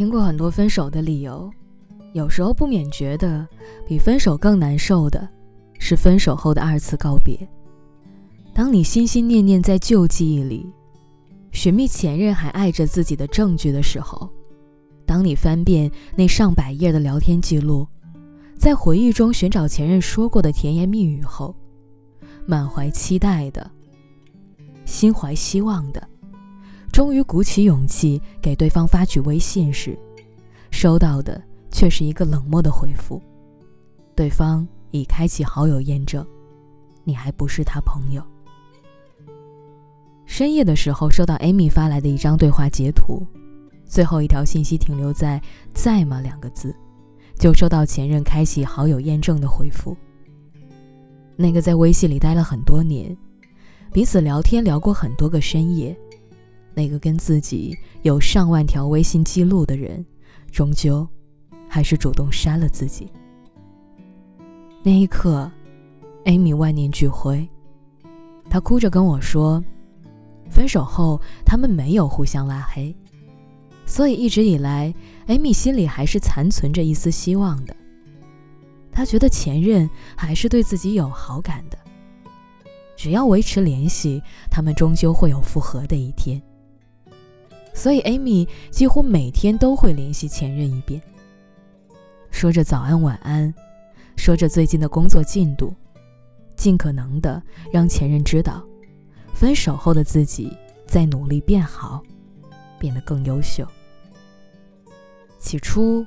听过很多分手的理由，有时候不免觉得，比分手更难受的，是分手后的二次告别。当你心心念念在旧记忆里，寻觅前任还爱着自己的证据的时候，当你翻遍那上百页的聊天记录，在回忆中寻找前任说过的甜言蜜语后，满怀期待的，心怀希望的。终于鼓起勇气给对方发去微信时，收到的却是一个冷漠的回复。对方已开启好友验证，你还不是他朋友。深夜的时候收到 Amy 发来的一张对话截图，最后一条信息停留在“在吗”两个字，就收到前任开启好友验证的回复。那个在微信里待了很多年，彼此聊天聊过很多个深夜。那个跟自己有上万条微信记录的人，终究还是主动删了自己。那一刻，Amy 万念俱灰，她哭着跟我说：“分手后，他们没有互相拉黑，所以一直以来，Amy 心里还是残存着一丝希望的。她觉得前任还是对自己有好感的，只要维持联系，他们终究会有复合的一天。”所以，Amy 几乎每天都会联系前任一遍，说着早安晚安，说着最近的工作进度，尽可能的让前任知道，分手后的自己在努力变好，变得更优秀。起初，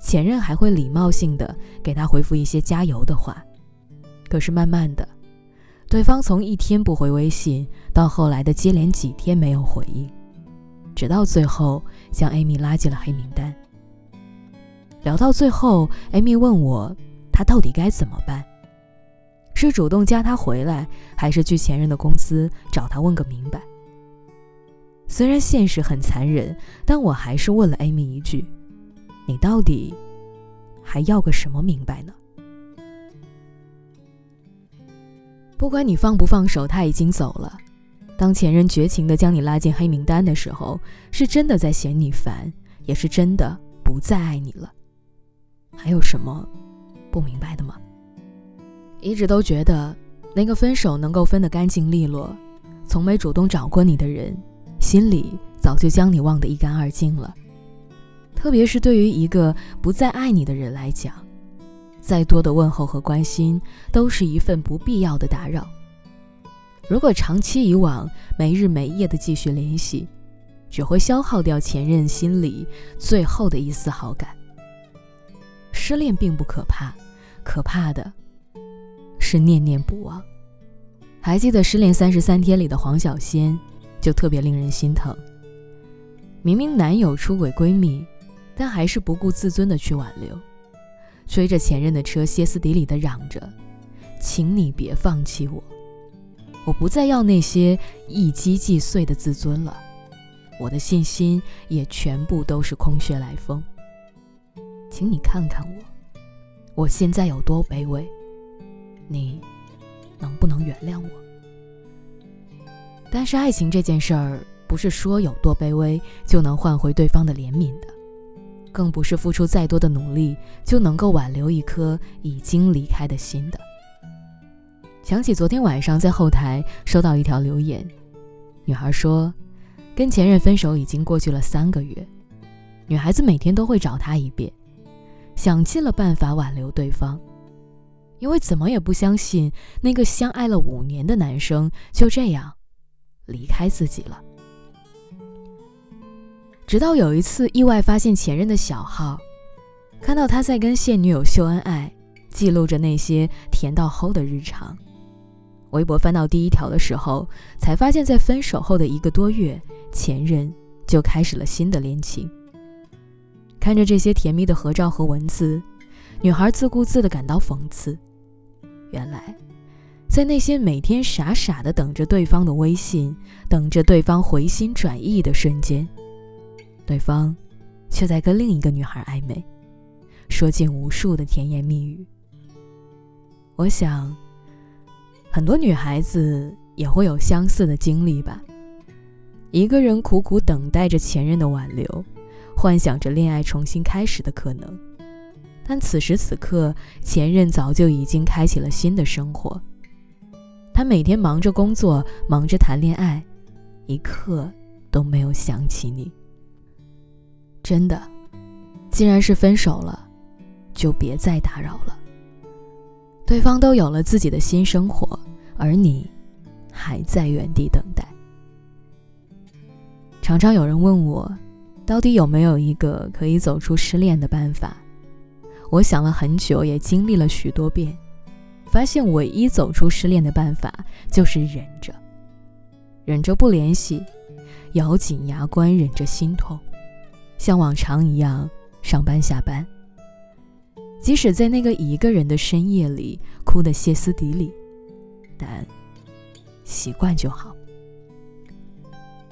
前任还会礼貌性的给他回复一些加油的话，可是慢慢的，对方从一天不回微信，到后来的接连几天没有回应。直到最后，将 Amy 拉进了黑名单。聊到最后，Amy 问我，她到底该怎么办？是主动加他回来，还是去前任的公司找他问个明白？虽然现实很残忍，但我还是问了 Amy 一句：“你到底还要个什么明白呢？”不管你放不放手，他已经走了。当前任绝情的将你拉进黑名单的时候，是真的在嫌你烦，也是真的不再爱你了。还有什么不明白的吗？一直都觉得那个分手能够分得干净利落，从没主动找过你的人，心里早就将你忘得一干二净了。特别是对于一个不再爱你的人来讲，再多的问候和关心，都是一份不必要的打扰。如果长期以往没日没夜的继续联系，只会消耗掉前任心里最后的一丝好感。失恋并不可怕，可怕的是念念不忘。还记得《失恋三十三天》里的黄小仙，就特别令人心疼。明明男友出轨闺蜜，但还是不顾自尊的去挽留，追着前任的车，歇斯底里的嚷着：“请你别放弃我。”我不再要那些一击即碎的自尊了，我的信心也全部都是空穴来风。请你看看我，我现在有多卑微，你能不能原谅我？但是爱情这件事儿，不是说有多卑微就能换回对方的怜悯的，更不是付出再多的努力就能够挽留一颗已经离开的心的。想起昨天晚上在后台收到一条留言，女孩说，跟前任分手已经过去了三个月，女孩子每天都会找他一遍，想尽了办法挽留对方，因为怎么也不相信那个相爱了五年的男生就这样离开自己了。直到有一次意外发现前任的小号，看到他在跟现女友秀恩爱，记录着那些甜到齁的日常。微博翻到第一条的时候，才发现，在分手后的一个多月，前任就开始了新的恋情。看着这些甜蜜的合照和文字，女孩自顾自地感到讽刺。原来，在那些每天傻傻地等着对方的微信，等着对方回心转意的瞬间，对方却在跟另一个女孩暧昧，说尽无数的甜言蜜语。我想。很多女孩子也会有相似的经历吧。一个人苦苦等待着前任的挽留，幻想着恋爱重新开始的可能。但此时此刻，前任早就已经开启了新的生活。他每天忙着工作，忙着谈恋爱，一刻都没有想起你。真的，既然是分手了，就别再打扰了。对方都有了自己的新生活，而你还在原地等待。常常有人问我，到底有没有一个可以走出失恋的办法？我想了很久，也经历了许多遍，发现唯一走出失恋的办法就是忍着，忍着不联系，咬紧牙关忍着心痛，像往常一样上班下班。即使在那个一个人的深夜里哭得歇斯底里，但习惯就好。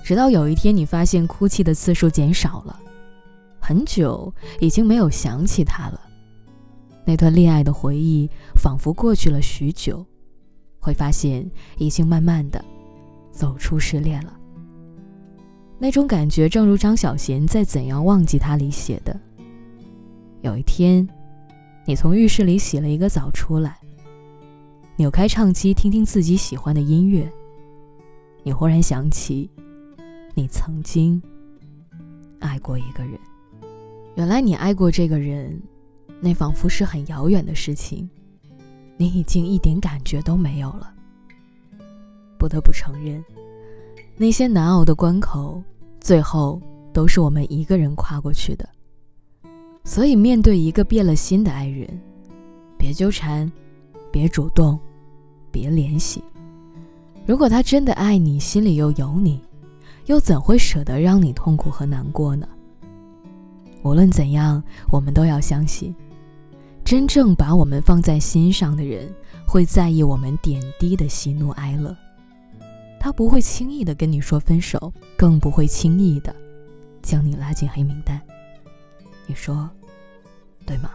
直到有一天，你发现哭泣的次数减少了，很久已经没有想起他了。那段恋爱的回忆仿佛过去了许久，会发现已经慢慢的走出失恋了。那种感觉，正如张小娴在《怎样忘记他》里写的：有一天。你从浴室里洗了一个澡出来，扭开唱机听听自己喜欢的音乐，你忽然想起，你曾经爱过一个人。原来你爱过这个人，那仿佛是很遥远的事情，你已经一点感觉都没有了。不得不承认，那些难熬的关口，最后都是我们一个人跨过去的。所以，面对一个变了心的爱人，别纠缠，别主动，别联系。如果他真的爱你，心里又有你，又怎会舍得让你痛苦和难过呢？无论怎样，我们都要相信，真正把我们放在心上的人，会在意我们点滴的喜怒哀乐。他不会轻易的跟你说分手，更不会轻易的将你拉进黑名单。你说，对吗？